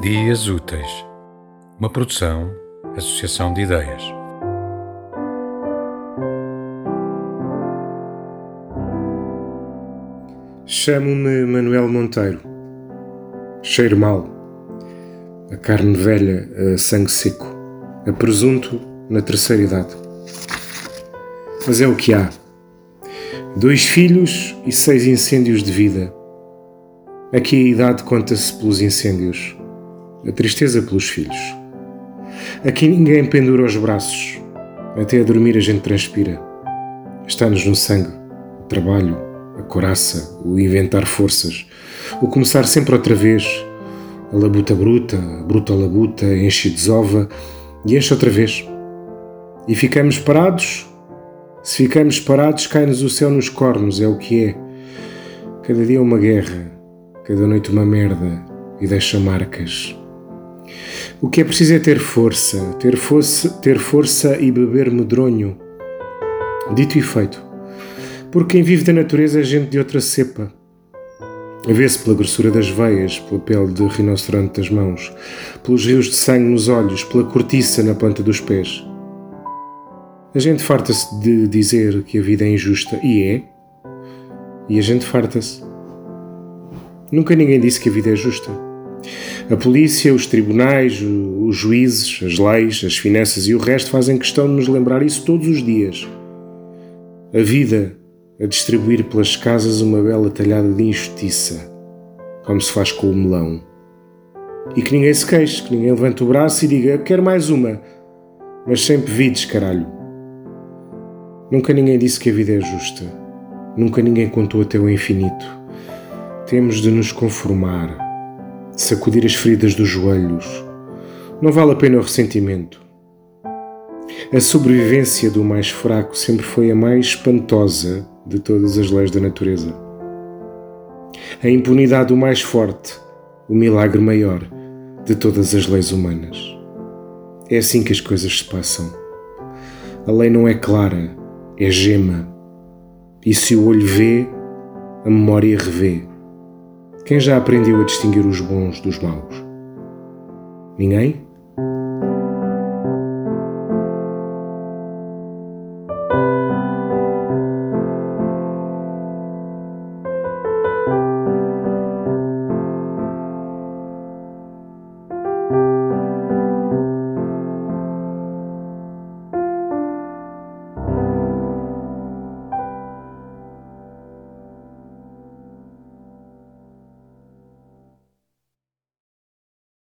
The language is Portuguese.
Dias Úteis, uma produção, associação de ideias. Chamo-me Manuel Monteiro. Cheiro mal. A carne velha, a sangue seco. A presunto na terceira idade. Mas é o que há. Dois filhos e seis incêndios de vida. Aqui a idade conta-se pelos incêndios a tristeza pelos filhos. Aqui ninguém pendura os braços, até a dormir a gente transpira. Está-nos no sangue o trabalho, a coraça, o inventar forças, o começar sempre outra vez, a labuta bruta, a bruta labuta, enche desova e enche outra vez. E ficamos parados. Se ficamos parados, cai-nos o céu nos cornos, é o que é. Cada dia uma guerra, cada noite uma merda e deixa marcas. O que é preciso é ter força, ter força, ter força e beber medronho. Dito e feito. Porque quem vive da natureza é gente de outra cepa. Vê-se pela grossura das veias, pela pele de rinoceronte das mãos, pelos rios de sangue nos olhos, pela cortiça na planta dos pés. A gente farta-se de dizer que a vida é injusta, e é. E a gente farta-se. Nunca ninguém disse que a vida é justa. A polícia, os tribunais, os juízes, as leis, as finanças e o resto fazem questão de nos lembrar isso todos os dias. A vida a distribuir pelas casas uma bela talhada de injustiça, como se faz com o melão. E que ninguém se queixe, que ninguém levante o braço e diga: Quero mais uma, mas sempre vides, caralho. Nunca ninguém disse que a vida é justa. Nunca ninguém contou até o infinito. Temos de nos conformar sacudir as feridas dos joelhos. Não vale a pena o ressentimento. A sobrevivência do mais fraco sempre foi a mais espantosa de todas as leis da natureza. A impunidade do mais forte, o milagre maior de todas as leis humanas. É assim que as coisas se passam. A lei não é clara, é gema. E se o olho vê, a memória revê. Quem já aprendeu a distinguir os bons dos maus? Ninguém?